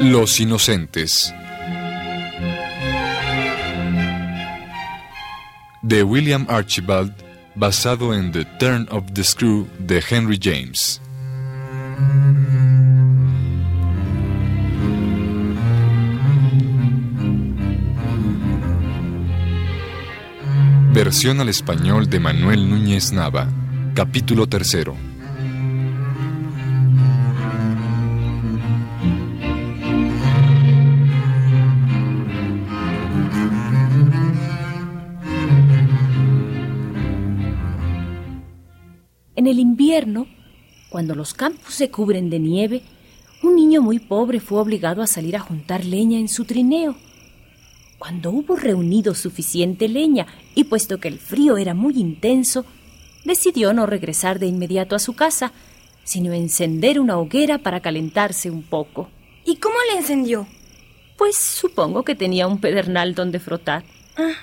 Los Inocentes. De William Archibald, basado en The Turn of the Screw de Henry James. Versión al español de Manuel Núñez Nava, capítulo tercero. En el invierno, cuando los campos se cubren de nieve, un niño muy pobre fue obligado a salir a juntar leña en su trineo. Cuando hubo reunido suficiente leña y puesto que el frío era muy intenso, decidió no regresar de inmediato a su casa, sino encender una hoguera para calentarse un poco. ¿Y cómo le encendió? Pues supongo que tenía un pedernal donde frotar. Ah,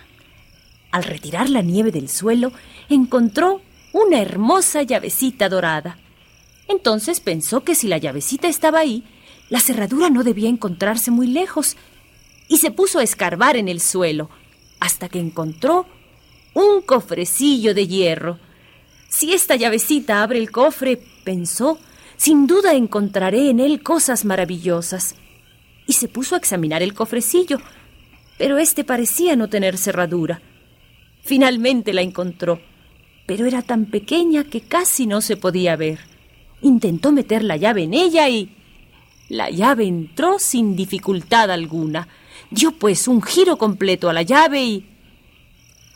Al retirar la nieve del suelo, encontró una hermosa llavecita dorada. Entonces pensó que si la llavecita estaba ahí, la cerradura no debía encontrarse muy lejos, y se puso a escarbar en el suelo, hasta que encontró un cofrecillo de hierro. Si esta llavecita abre el cofre, pensó, sin duda encontraré en él cosas maravillosas. Y se puso a examinar el cofrecillo, pero este parecía no tener cerradura. Finalmente la encontró, pero era tan pequeña que casi no se podía ver. Intentó meter la llave en ella y... La llave entró sin dificultad alguna. Dio pues un giro completo a la llave y...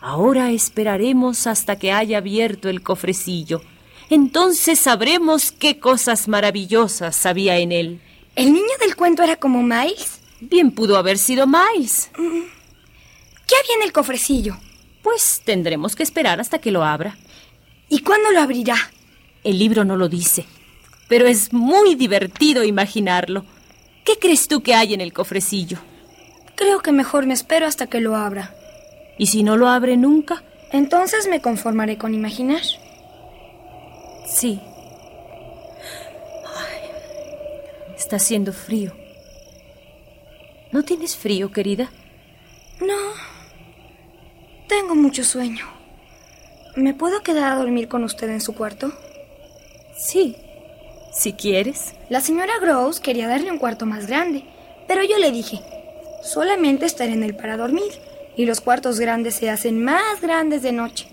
Ahora esperaremos hasta que haya abierto el cofrecillo. Entonces sabremos qué cosas maravillosas había en él. ¿el niño del cuento era como Miles? Bien pudo haber sido Miles. ¿Qué había en el cofrecillo? Pues tendremos que esperar hasta que lo abra. ¿Y cuándo lo abrirá? El libro no lo dice, pero es muy divertido imaginarlo. ¿Qué crees tú que hay en el cofrecillo? Creo que mejor me espero hasta que lo abra. ¿Y si no lo abre nunca? Entonces me conformaré con imaginar. Sí. Ay, está haciendo frío. ¿No tienes frío, querida? No. Tengo mucho sueño. ¿Me puedo quedar a dormir con usted en su cuarto? Sí, si quieres. La señora Gross quería darle un cuarto más grande, pero yo le dije, solamente estaré en él para dormir, y los cuartos grandes se hacen más grandes de noche.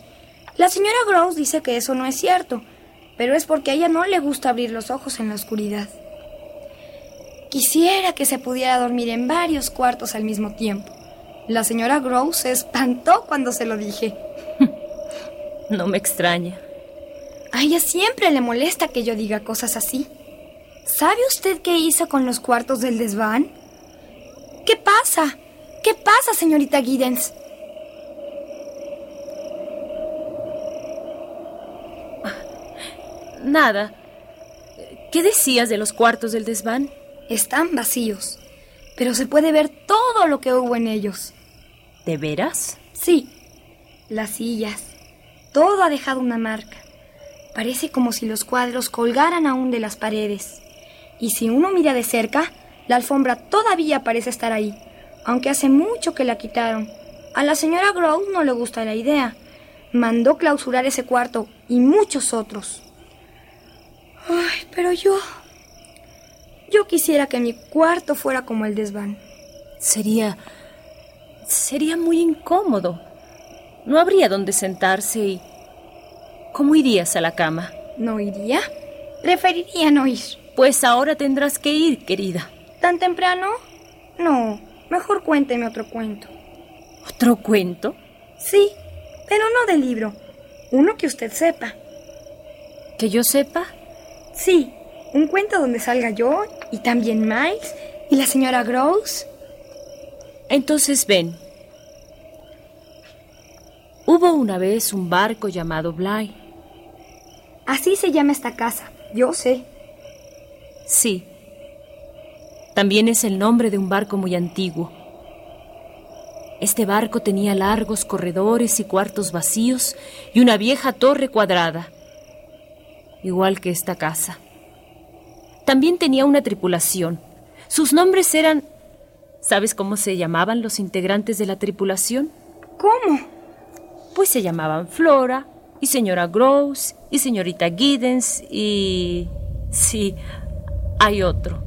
La señora Gross dice que eso no es cierto, pero es porque a ella no le gusta abrir los ojos en la oscuridad. Quisiera que se pudiera dormir en varios cuartos al mismo tiempo. La señora Gross se espantó cuando se lo dije. No me extraña. A ella siempre le molesta que yo diga cosas así. ¿Sabe usted qué hizo con los cuartos del desván? ¿Qué pasa? ¿Qué pasa, señorita Giddens? Nada. ¿Qué decías de los cuartos del desván? Están vacíos, pero se puede ver todo lo que hubo en ellos. ¿De veras? Sí, las sillas. Todo ha dejado una marca. Parece como si los cuadros colgaran aún de las paredes. Y si uno mira de cerca, la alfombra todavía parece estar ahí, aunque hace mucho que la quitaron. A la señora Grow no le gusta la idea. Mandó clausurar ese cuarto y muchos otros. Ay, pero yo... Yo quisiera que mi cuarto fuera como el desván. Sería... sería muy incómodo. No habría donde sentarse y... ¿Cómo irías a la cama? ¿No iría? Preferiría no ir. Pues ahora tendrás que ir, querida. ¿Tan temprano? No, mejor cuénteme otro cuento. ¿Otro cuento? Sí, pero no del libro. Uno que usted sepa. ¿Que yo sepa? Sí, un cuento donde salga yo y también Miles y la señora Gross. Entonces ven. Hubo una vez un barco llamado Bly. Así se llama esta casa, yo sé. Sí. También es el nombre de un barco muy antiguo. Este barco tenía largos corredores y cuartos vacíos y una vieja torre cuadrada, igual que esta casa. También tenía una tripulación. Sus nombres eran... ¿Sabes cómo se llamaban los integrantes de la tripulación? ¿Cómo? Pues se llamaban Flora y señora Gross y señorita Giddens y... Sí, hay otro.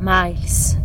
Miles.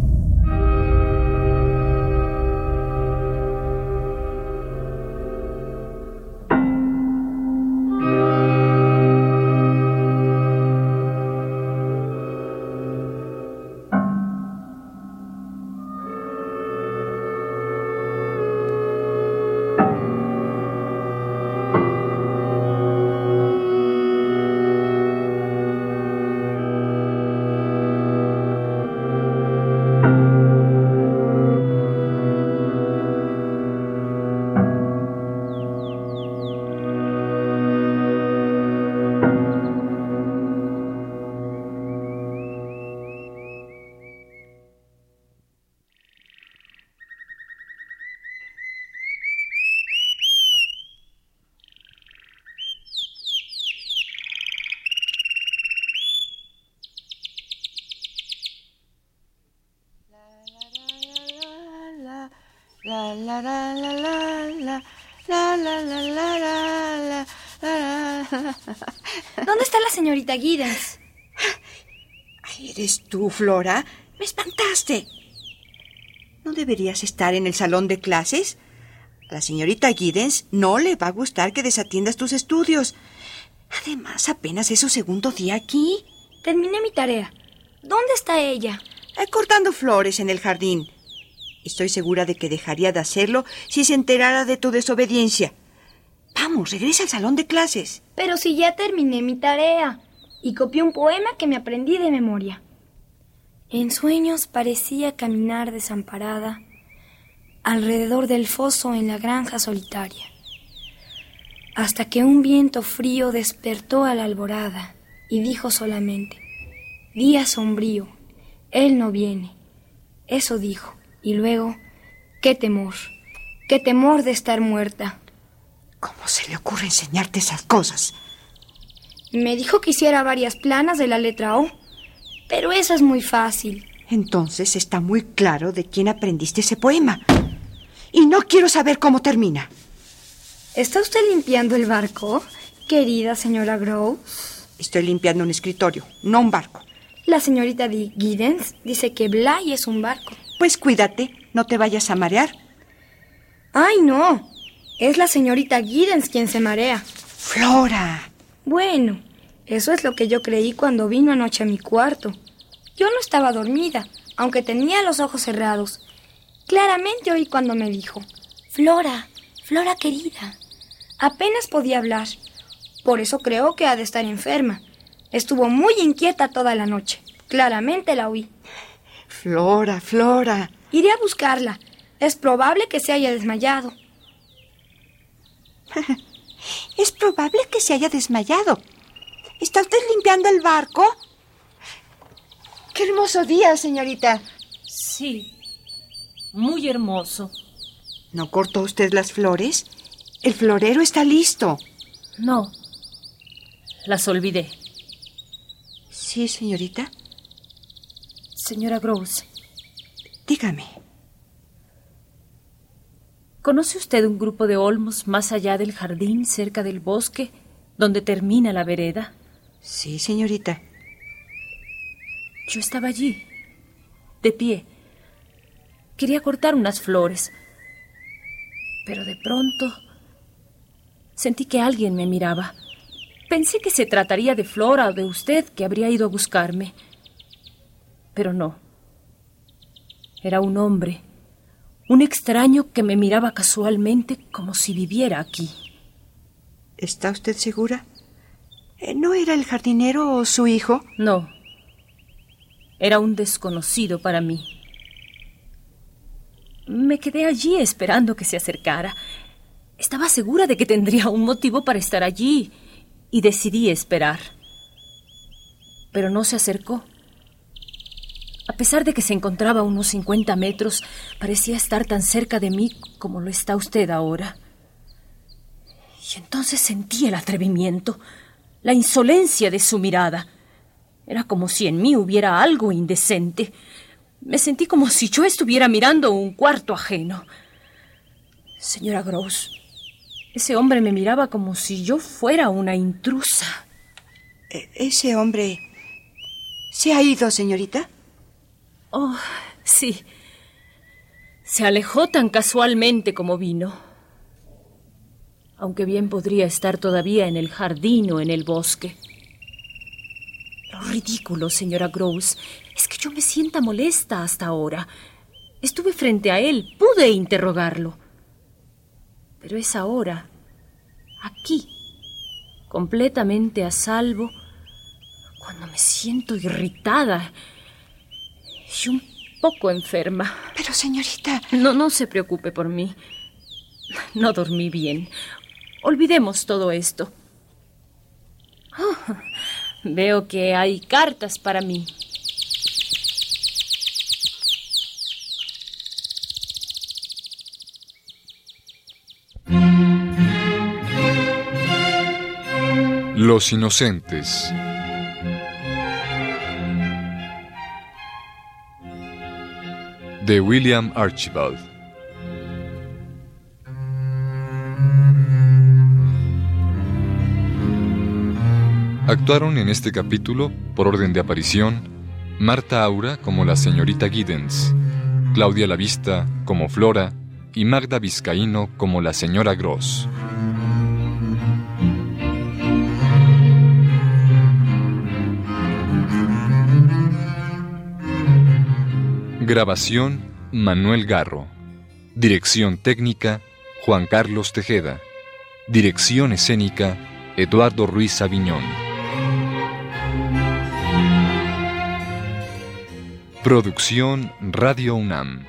La la la la la la la la la la la la ¿Dónde está la señorita Giddens? ¿Eres tú, Flora? Me espantaste. ¿No deberías estar en el salón de clases? A la señorita Giddens no le va a gustar que desatiendas tus estudios. Además, apenas es su segundo día aquí. Terminé mi tarea. ¿Dónde está ella? Eh, cortando flores en el jardín. Estoy segura de que dejaría de hacerlo si se enterara de tu desobediencia. Vamos, regresa al salón de clases. Pero si ya terminé mi tarea y copié un poema que me aprendí de memoria. En sueños parecía caminar desamparada alrededor del foso en la granja solitaria, hasta que un viento frío despertó a la alborada y dijo solamente, Día sombrío, él no viene. Eso dijo. Y luego, qué temor, qué temor de estar muerta. ¿Cómo se le ocurre enseñarte esas cosas? Me dijo que hiciera varias planas de la letra O, pero eso es muy fácil. Entonces está muy claro de quién aprendiste ese poema. Y no quiero saber cómo termina. ¿Está usted limpiando el barco, querida señora Groves? Estoy limpiando un escritorio, no un barco. La señorita de Giddens dice que Bly es un barco. Pues cuídate, no te vayas a marear. ¡Ay, no! Es la señorita Giddens quien se marea. Flora. Bueno, eso es lo que yo creí cuando vino anoche a mi cuarto. Yo no estaba dormida, aunque tenía los ojos cerrados. Claramente oí cuando me dijo, Flora, Flora querida. Apenas podía hablar. Por eso creo que ha de estar enferma. Estuvo muy inquieta toda la noche. Claramente la oí. Flora, Flora. Iré a buscarla. Es probable que se haya desmayado. es probable que se haya desmayado. ¿Está usted limpiando el barco? Qué hermoso día, señorita. Sí, muy hermoso. ¿No cortó usted las flores? El florero está listo. No, las olvidé. Sí, señorita. Señora Gross. Dígame. ¿Conoce usted un grupo de olmos más allá del jardín, cerca del bosque, donde termina la vereda? Sí, señorita. Yo estaba allí, de pie. Quería cortar unas flores, pero de pronto sentí que alguien me miraba. Pensé que se trataría de Flora o de usted que habría ido a buscarme. Pero no. Era un hombre, un extraño que me miraba casualmente como si viviera aquí. ¿Está usted segura? Eh, ¿No era el jardinero o su hijo? No. Era un desconocido para mí. Me quedé allí esperando que se acercara. Estaba segura de que tendría un motivo para estar allí y decidí esperar. Pero no se acercó. A pesar de que se encontraba a unos 50 metros, parecía estar tan cerca de mí como lo está usted ahora. Y entonces sentí el atrevimiento, la insolencia de su mirada. Era como si en mí hubiera algo indecente. Me sentí como si yo estuviera mirando un cuarto ajeno. Señora Gross, ese hombre me miraba como si yo fuera una intrusa. E, ¿Ese hombre se ha ido, señorita? Oh, sí. Se alejó tan casualmente como vino. Aunque bien podría estar todavía en el jardín o en el bosque. Lo ridículo, señora Gross, es que yo me sienta molesta hasta ahora. Estuve frente a él, pude interrogarlo. Pero es ahora, aquí, completamente a salvo, cuando me siento irritada y un poco enferma. Pero, señorita. No, no se preocupe por mí. No dormí bien. Olvidemos todo esto. Ah, veo que hay cartas para mí. Los inocentes. De William Archibald. Actuaron en este capítulo, por orden de aparición, Marta Aura como la señorita Giddens, Claudia Lavista como Flora y Magda Vizcaíno como la señora Gross. Grabación Manuel Garro. Dirección técnica Juan Carlos Tejeda. Dirección escénica Eduardo Ruiz Aviñón. Producción Radio UNAM.